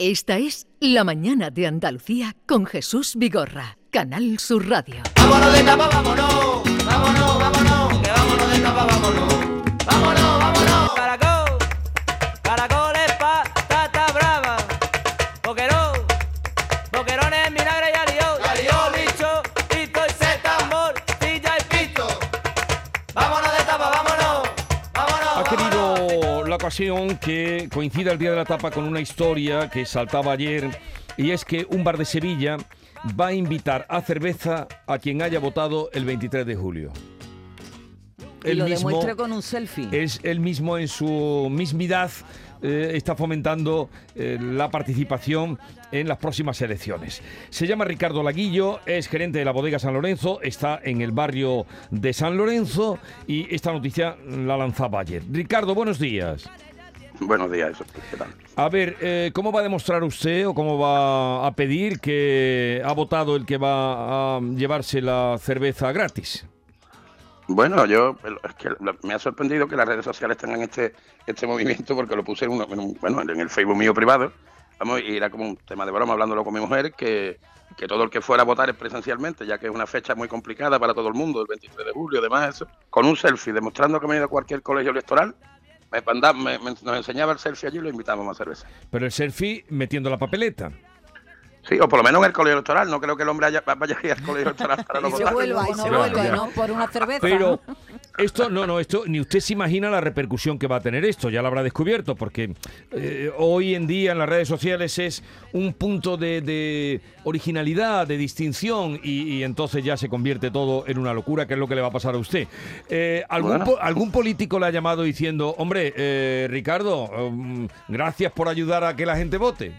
Esta es La Mañana de Andalucía con Jesús Vigorra, Canal Sur Radio. Vámonos de tapa, vámonos, vámonos, vámonos, que vámonos de tapa, vámonos, vámonos, vámonos. Caracol, caracoles patata brava, boquerón, boquerones vinagre y alió, Ya lió. licho, pito y seta, morcilla y pito. Vámonos de tapa, vámonos, vámonos. Vámonos. La ocasión que coincida el día de la tapa con una historia que saltaba ayer y es que un bar de Sevilla va a invitar a cerveza a quien haya votado el 23 de julio. Y lo mismo demuestra con un selfie. es él mismo en su mismidad eh, está fomentando eh, la participación en las próximas elecciones. Se llama Ricardo Laguillo, es gerente de la bodega San Lorenzo, está en el barrio de San Lorenzo y esta noticia la lanzaba ayer. Ricardo, buenos días. Buenos días, ¿qué tal? A ver, eh, ¿cómo va a demostrar usted o cómo va a pedir que ha votado el que va a llevarse la cerveza gratis? Bueno, yo es que me ha sorprendido que las redes sociales tengan este este movimiento porque lo puse en, uno- en un- bueno, en el Facebook mío privado. Vamos, y era como un tema de broma hablándolo con mi mujer que, que todo el que fuera a votar es presencialmente, ya que es una fecha muy complicada para todo el mundo, el 23 de julio, además eso, con un selfie demostrando que me he ido a cualquier colegio electoral. Me, me- me- nos enseñaba el selfie allí y lo invitamos a cerveza. Pero el selfie metiendo la papeleta. Sí, o por lo menos en el colegio electoral. No creo que el hombre haya- vaya a ir al colegio electoral para no y se votar. vuelva, y no vuelva. Por una cerveza. Pero esto, no, no, esto, ni usted se imagina la repercusión que va a tener esto, ya lo habrá descubierto, porque eh, hoy en día en las redes sociales es un punto de, de originalidad, de distinción, y, y entonces ya se convierte todo en una locura, que es lo que le va a pasar a usted. Eh, ¿algún, Bueno. po- ¿Algún político le ha llamado diciendo, hombre, eh, Ricardo, um, gracias por ayudar a que la gente vote?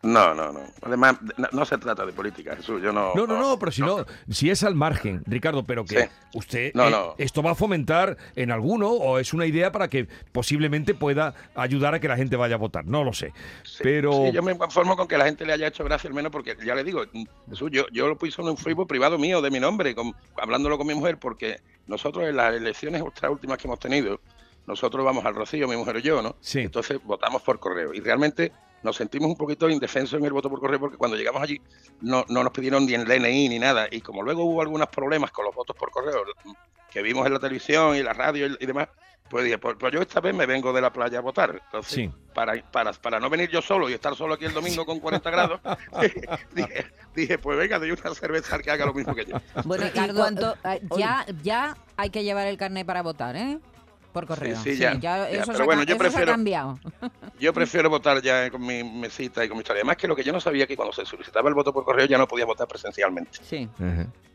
No, no, no. Además, no, no se trata de política, Jesús. Yo no. No, no, no, pero si no, si es al margen, Ricardo, pero que Sí. usted No, eh, no. esto va a fomentar en alguno o es una idea para que posiblemente pueda ayudar a que la gente vaya a votar, no lo sé. Sí, pero sí, yo me conformo con que la gente le haya hecho gracia al menos porque ya le digo, Jesús, yo, yo lo puse en un Facebook privado mío de mi nombre, con- hablándolo con mi mujer, porque nosotros en las elecciones ultra últimas que hemos tenido, nosotros vamos al Rocío, mi mujer y yo, ¿no? Sí. Entonces votamos por correo y realmente nos sentimos un poquito indefensos en el voto por correo porque cuando llegamos allí no, no nos pidieron ni el DNI ni nada y como luego hubo algunos problemas con los votos por correo que vimos en la televisión y la radio y, y demás, pues dije, pues, pues yo esta vez me vengo de la playa a votar. Entonces, Sí. para, para, para no venir yo solo y estar solo aquí el domingo con 40 grados, dije, dije, pues venga, doy una cerveza al que haga lo mismo que yo. Bueno, ¿y Ricardo, cuánto- eh, ya, ya hay que llevar el carnet para votar, ¿eh? Por correo. sí, ya, ya, eso, pero bueno, yo eso se ha prefiero- cambiado. Yo prefiero votar ya con mi mesita y con mi historia. Además que lo que yo no sabía que cuando se solicitaba el voto por correo ya no podía votar presencialmente. Sí.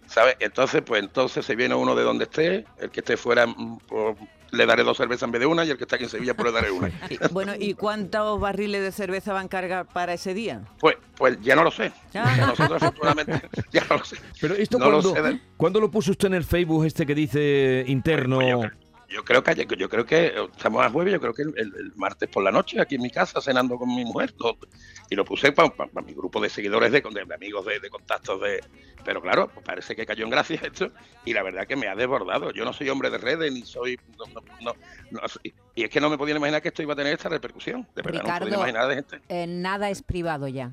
¿Sabes? Entonces, pues entonces se viene uno de donde esté, el que esté fuera mm, pues, le daré dos cervezas en vez de una y el que está aquí en Sevilla pues le daré una. Bueno, ¿y cuántos barriles de cerveza van a cargar para ese día? Pues, pues ya no lo sé. Ya. Nosotros afortunadamente ya no lo sé. Pero esto No lo cuando, sé de- ¿cuándo lo puso usted en el Facebook este que dice interno? Pues yo, creo- yo creo que ayer- yo creo que eh, estamos a jueves, yo creo que el, martes por la noche aquí en mi casa cenando con mi mujer todo. y lo puse para mi grupo de seguidores de, de- de amigos de, de contactos de pero claro pues parece que cayó en gracia esto y la verdad que me ha desbordado yo no soy hombre de redes ni soy no, no- y es que no me podía imaginar que esto iba a tener esta repercusión de verdad no me Ricardo, podía imaginar de gente Eh, nada es privado ya.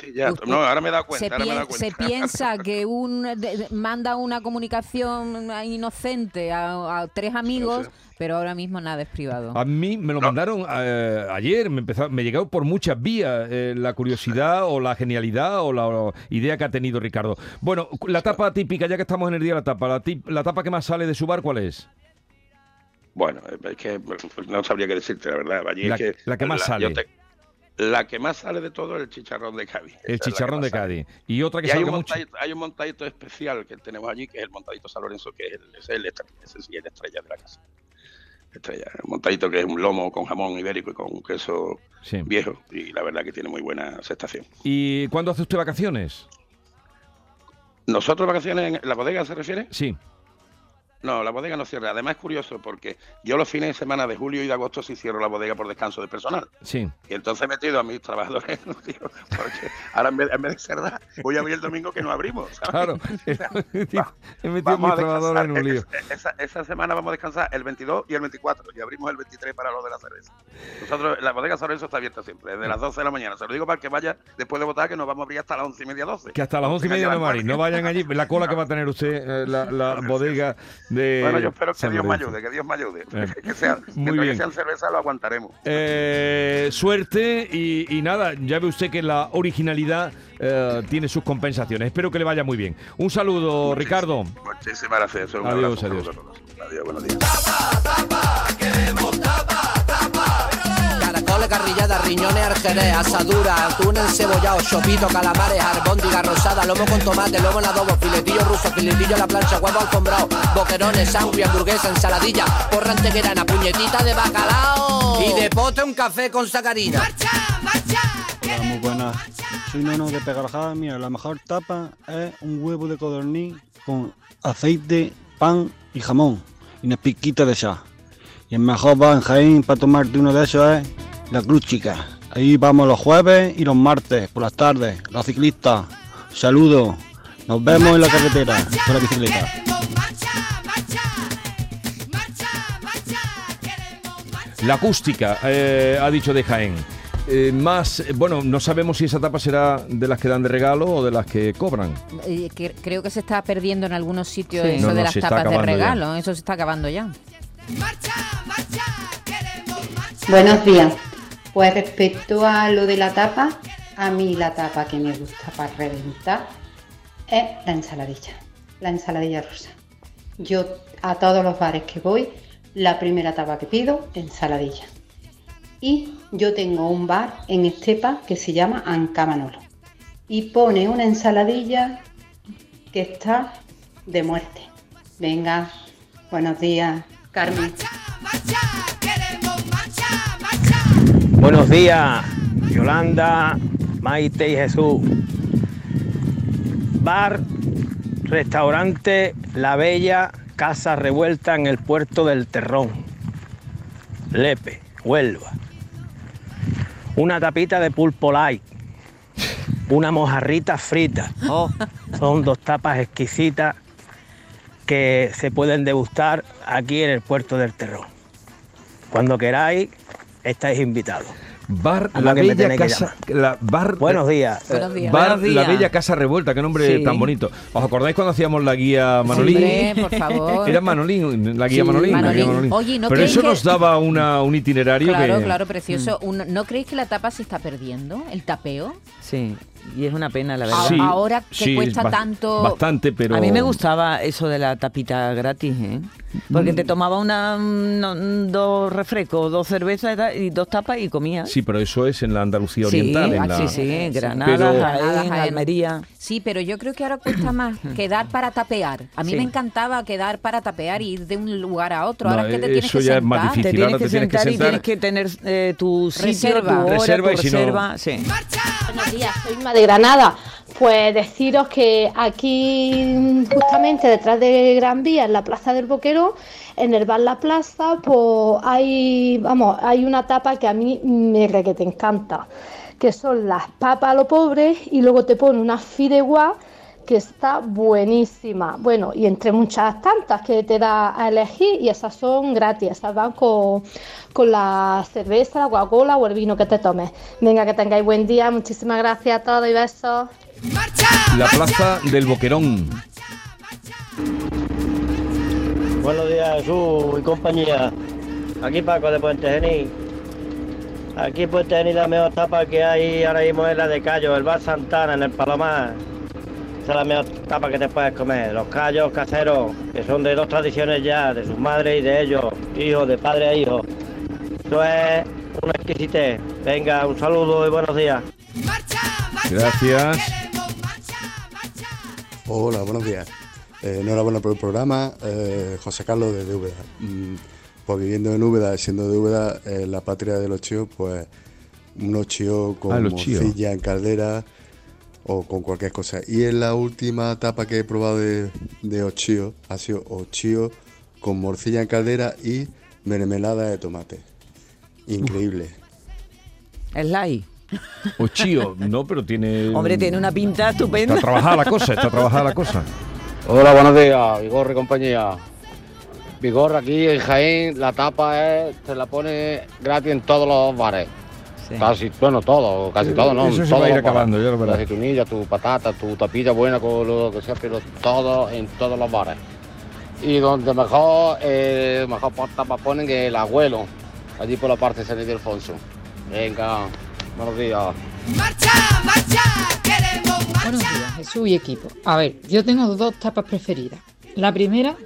Sí ya usted- no ahora me he dado cuenta se, ahora me he pien- dado se cuenta piensa que un de- manda una comunicación inocente a, a tres amigos, sí. pero ahora mismo nada es privado. A mí me lo No. mandaron eh, ayer, me, empezó, me llegó por muchas vías eh, la curiosidad o la genialidad o la o idea que ha tenido Ricardo. Bueno, la tapa típica, ya que estamos en el día de la tapa, la, tip- la tapa que más sale de su bar, ¿cuál es? Bueno, es que no sabría qué decirte, la verdad. Allí La- es que la que más sale. yo la que más sale de todo es el chicharrón de Cádiz. El Esa chicharrón de sale. Cádiz. Y otra que Y hay un, mucho. montadito, hay un montadito especial que tenemos allí, que es el montadito San Lorenzo, que es el, es el ese sí estrella de la casa. Estrella. Un montadito que es un lomo con jamón ibérico y con queso Sí. viejo. Y la verdad que tiene muy buena aceptación. ¿Y cuándo hace usted vacaciones? ¿Nosotros vacaciones en la bodega se refiere? Sí. No, la bodega no cierra. Además es curioso porque yo los fines de semana de julio y de agosto sí cierro la bodega por descanso de personal. Sí. Y entonces he metido a mis trabajadores, tío, porque ahora en vez, en vez de cerrar, voy a abrir el domingo que no abrimos. ¿sabes? Claro. He metido a mis trabajadores en un lío. Esa, esa semana vamos a descansar el 22 y el 24 y abrimos el 23 para lo de la cerveza. Nosotros, la bodega San Lorenzo está abierta siempre, desde las 12 de la mañana. Se lo digo para que vaya después de votar, que nos vamos a abrir hasta las 11 y media, 12. Que hasta las once y media no vayan, no vayan allí. La cola que va a tener usted, eh, la, la bodega de. Bueno, yo espero que San Dios me ayude, que Dios me ayude. Eh, que sea, muy bien. que sean cerveza lo aguantaremos. Eh, suerte y, y nada, ya ve usted que la originalidad eh, tiene sus compensaciones. Espero que le vaya muy bien. Un saludo, Ricardo. Muchísimas gracias. Un Adiós, abrazo, adiós. Adiós, buenos días. Carrillada, riñones, arjerez, asadura, atún encebollado, chopito, calamares, albóndiga rosada, lomo con tomate, lomo en adobo, filetillo ruso, filetillo a la plancha, huevo alfombrado, boquerones, sándwich, hamburguesa, ensaladilla, porra antequerana, puñetita de bacalao y de pote un café con sacarina. Hola, muy buenas. Soy Nono de Pegarjada. Mira, la mejor tapa es un huevo de codorniz con aceite, pan y jamón y una piquita de sal. Y el mejor bar en Jaén para tomarte uno de esos es la Cruz Chica. Ahí vamos los jueves y los martes por las tardes. Los ciclistas. Saludos. Nos vemos en la carretera con la bicicleta. La acústica, eh, ha dicho de Jaén. Eh, más, eh, bueno, no sabemos si esa tapa será de las que dan de regalo o de las que cobran. Eh, que- creo que se está perdiendo en algunos sitios Sí. eso No, no, de las tapas de ya. regalo. Eso se está acabando ya. Buenos días. Pues respecto a lo de la tapa, a mí la tapa que me gusta para reventar es la ensaladilla, la ensaladilla rusa. Yo a todos los bares que voy, la primera tapa que pido, ensaladilla. Y yo tengo un bar en Estepa que se llama Ancamanolo. Y pone una ensaladilla que está de muerte. Venga, buenos días, Carmen. Buenos días, Yolanda, Maite y Jesús. Bar, restaurante La Bella, Casa Revuelta en el puerto del Terrón. Lepe, Huelva. Una tapita de pulpo light. Una mojarrita frita. Oh, Son dos tapas exquisitas que se pueden degustar aquí en el puerto del Terrón. Cuando queráis, estáis invitados. Bar La Bella Casa. La, bar, Buenos días. Buenos días. Bar Buenos La. Bella Casa Revuelta, qué nombre Sí. tan bonito. ¿Os acordáis cuando hacíamos la guía Manolín? Hombre, por favor. Era Manolín, la guía Sí, Manolín. la guía Manolín. Oye, ¿no Pero eso que- nos daba una, un itinerario Claro, que... claro, precioso. Un- ¿No creéis que la tapa se está perdiendo? ¿El tapeo? sí. Y es una pena, la verdad. Sí, Ahora que sí, cuesta ba- tanto- Bastante, pero... A mí me gustaba eso de la tapita gratis, ¿eh? Porque te tomaba una, no, dos refrescos, dos cervezas y dos tapas y comías. Sí, pero eso es en la Andalucía Sí, Oriental. en ah, la- sí, sí, Granada, Pero- Jaén, Granada, Jaén. Almería. Sí, pero yo creo que ahora cuesta más quedar para tapear. A mí Sí. me encantaba quedar para tapear y ir de un lugar a otro. No, Ahora es que te tienes eso que ya es más sentar. difícil. Te Sí, tienes ahora que te tienes que sentar y sentar. tienes que tener eh, tu sitio, Reserva. tu hora, Reserva tu y si no- reserva. Sí. Buenos días, soy Inma de Granada. Pues deciros que aquí, justamente detrás de Gran Vía, en la Plaza del Boquerón, en el bar La Plaza, pues hay, vamos, hay una tapa que a mí me re que te encanta, que son las papas a lo pobre y luego te pone una fideuá que está buenísima. Bueno, y entre muchas tantas que te da a elegir y esas son gratis, esas van con, con la cerveza, la Coca-Cola o el vino que te tomes. Venga, que tengáis buen día, muchísimas gracias a todos y besos. La plaza del Boquerón. Buenos días, Jesús y compañía. Aquí Paco de Puente Genil. Aquí en Puente Genil la mejor tapa que hay ahora mismo es la de Callo, el bar Santana en el Palomar. Esa es la mejor tapa que te puedes comer. Los callos caseros, que son de dos tradiciones ya, de sus madres y de ellos, hijos, de padre a hijo. Eso es una exquisitez. Venga, un saludo y buenos días. Gracias. Hola, buenos días. Eh, enhorabuena por el programa. Eh, José Carlos desde Úbeda. Mm, pues viviendo en Úbeda, siendo de Úbeda, eh, la patria de los chíos, pues unos chíos con Ah, chíos. morcilla en caldera o con cualquier cosa. Y en la última etapa que he probado de, de ochío ha sido ochío con morcilla en caldera y mermelada de tomate. Increíble. Es light. O chío, no, pero tiene. Hombre, tiene una pinta estupenda. Está trabajada la cosa, está trabajada la cosa. Hola, buenos días, Vigorra y compañía. Vigorra aquí en Jaén, la tapa es, te la pone gratis en todos los bares. Casi, bueno, todo, casi todo, ¿no? Eso se Todos va a ir acabando, ya lo verás. Tu aceitunilla, tu patata, tu tapilla buena con lo que sea, pero todo en todos los bares. Y donde mejor, eh, mejor tapa ponen que el abuelo, allí por la parte de San Ildefonso. Venga, buenos días. Buenos días, Jesús y equipo. A ver, yo tengo dos tapas preferidas. La primera,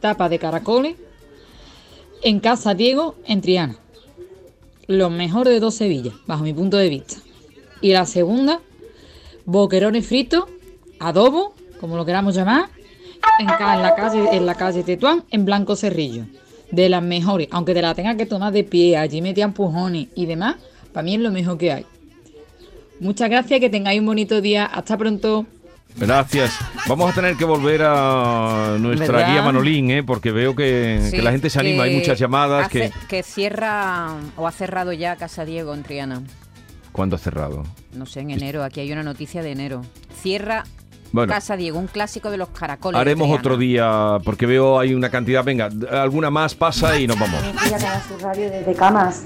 tapa de caracoles en Casa Diego, en Triana. Lo mejor de dos Sevillas, bajo mi punto de vista. Y la segunda, boquerones fritos, adobo, como lo queramos llamar, en, la calle, en la calle Tetuán, en Blanco Cerrillo. De las mejores, aunque te la tengas que tomar de pie, allí metían pujones y demás, para mí es lo mejor que hay. Muchas gracias, que tengáis un bonito día. Hasta pronto. Gracias. Vamos a tener que volver a nuestra ¿Verdad? guía Manolín, ¿eh? porque veo que, Sí, que la gente se anima. Hay muchas llamadas. hace- que que cierra o ha cerrado ya Casa Diego en Triana. ¿Cuándo ha cerrado? No sé, en enero. Aquí hay una noticia de enero. Cierra Bueno. Casa Diego, un clásico de los caracoles. Haremos otro día, porque veo hay una cantidad. Venga, alguna más pasa y nos vamos. Radio desde Camas.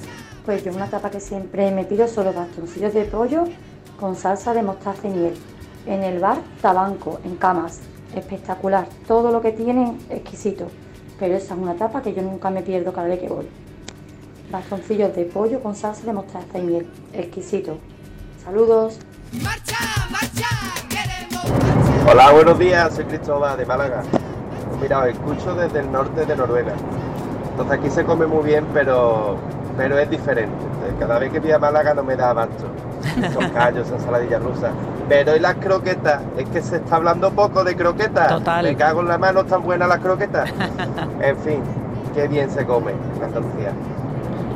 Pues yo una tapa que siempre me pido son los bastoncillos de pollo con salsa de mostaza y miel. En el bar Tabanco, en Camas. Espectacular. Todo lo que tienen, exquisito. Pero esa es una tapa que yo nunca me pierdo cada vez que voy. Bastoncillos de pollo con salsa de mostaza y miel. Exquisito. Saludos. Hola, buenos días, soy Cristóbal de Málaga. Pues mira, os escucho desde el norte de Noruega. Entonces aquí se come muy bien, pero, pero es diferente. Cada vez que voy a Málaga no me da abasto. Esos callos, esa ensaladilla rusa. Pero y las croquetas, es que se está hablando poco de croquetas. Total. Me cago en la mano, están buenas las croquetas. En fin, qué bien se come en Andalucía.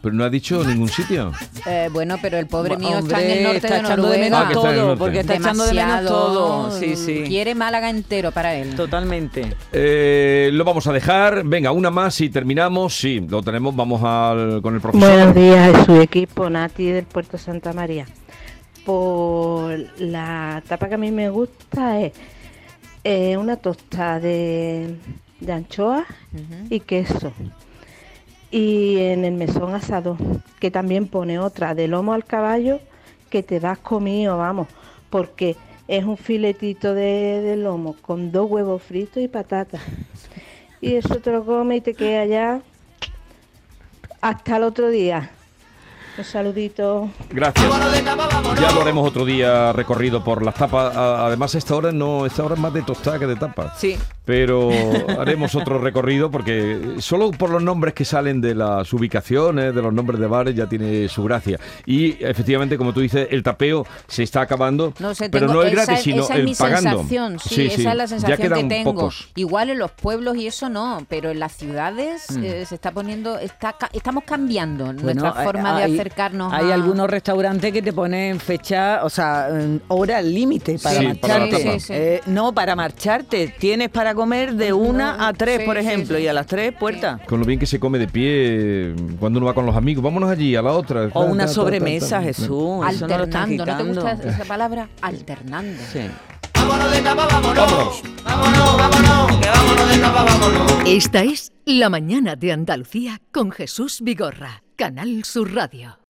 Pero no ha dicho ningún sitio. Eh, bueno, pero el pobre mío está en el norte está de echando de Noruega. menos Ah, que está en el todo, norte. porque está echando de menos Demasiado. todo. Sí, sí. Quiere Málaga entero para él. Totalmente. Eh, lo vamos a dejar. Venga, una más y terminamos. Sí, lo tenemos. Vamos al, con el profesor. Buenos días, a su equipo, Nati del Puerto Santa María. Por la tapa que a mí me gusta es eh, una tosta de, de anchoa y queso. Y en el mesón asado, que también pone otra de lomo al caballo que te vas comido, vamos, porque es un filetito de, lomo con dos huevos fritos y patatas. Y eso te lo comes y te queda ya hasta el otro día. Un saludito. Gracias. Ya lo haremos otro día recorrido por las tapas. Además, esta hora no, esta hora es más de tostada que de tapas. Sí. Pero haremos otro recorrido porque solo por los nombres que salen de las ubicaciones, de los nombres de bares, ya tiene su gracia. Y efectivamente, como tú dices, el tapeo se está acabando, No sé, pero tengo- no es esa, gratis, sino esa es el mi pagando. sensación, sí, esa es la Ya sensación quedan que tengo. pocos. Igual en los pueblos y eso no, pero en las ciudades Mm. eh, se está poniendo, está, ca- estamos cambiando Bueno, nuestra hay- forma de hay- acercarnos Hay a... algunos restaurantes que te ponen fecha, o sea, hora límite para Sí, marcharte. tapa. Sí, sí. Eh, no, para marcharte. Tienes para comer de una a tres, sí, por ejemplo, sí. y a las tres, puerta. Con lo bien que se come de pie cuando uno va con los amigos. Vámonos allí, a la otra. O una sobremesa. Jesús. No Alternando, ¿no te gusta esa palabra? Alternando. Sí. Vámonos de tapa, vámonos. Vámonos. Vámonos, vámonos, que vámonos de tapa, vámonos. Esta es La mañana de Andalucía con Jesús Vigorra, Canal Sur Radio.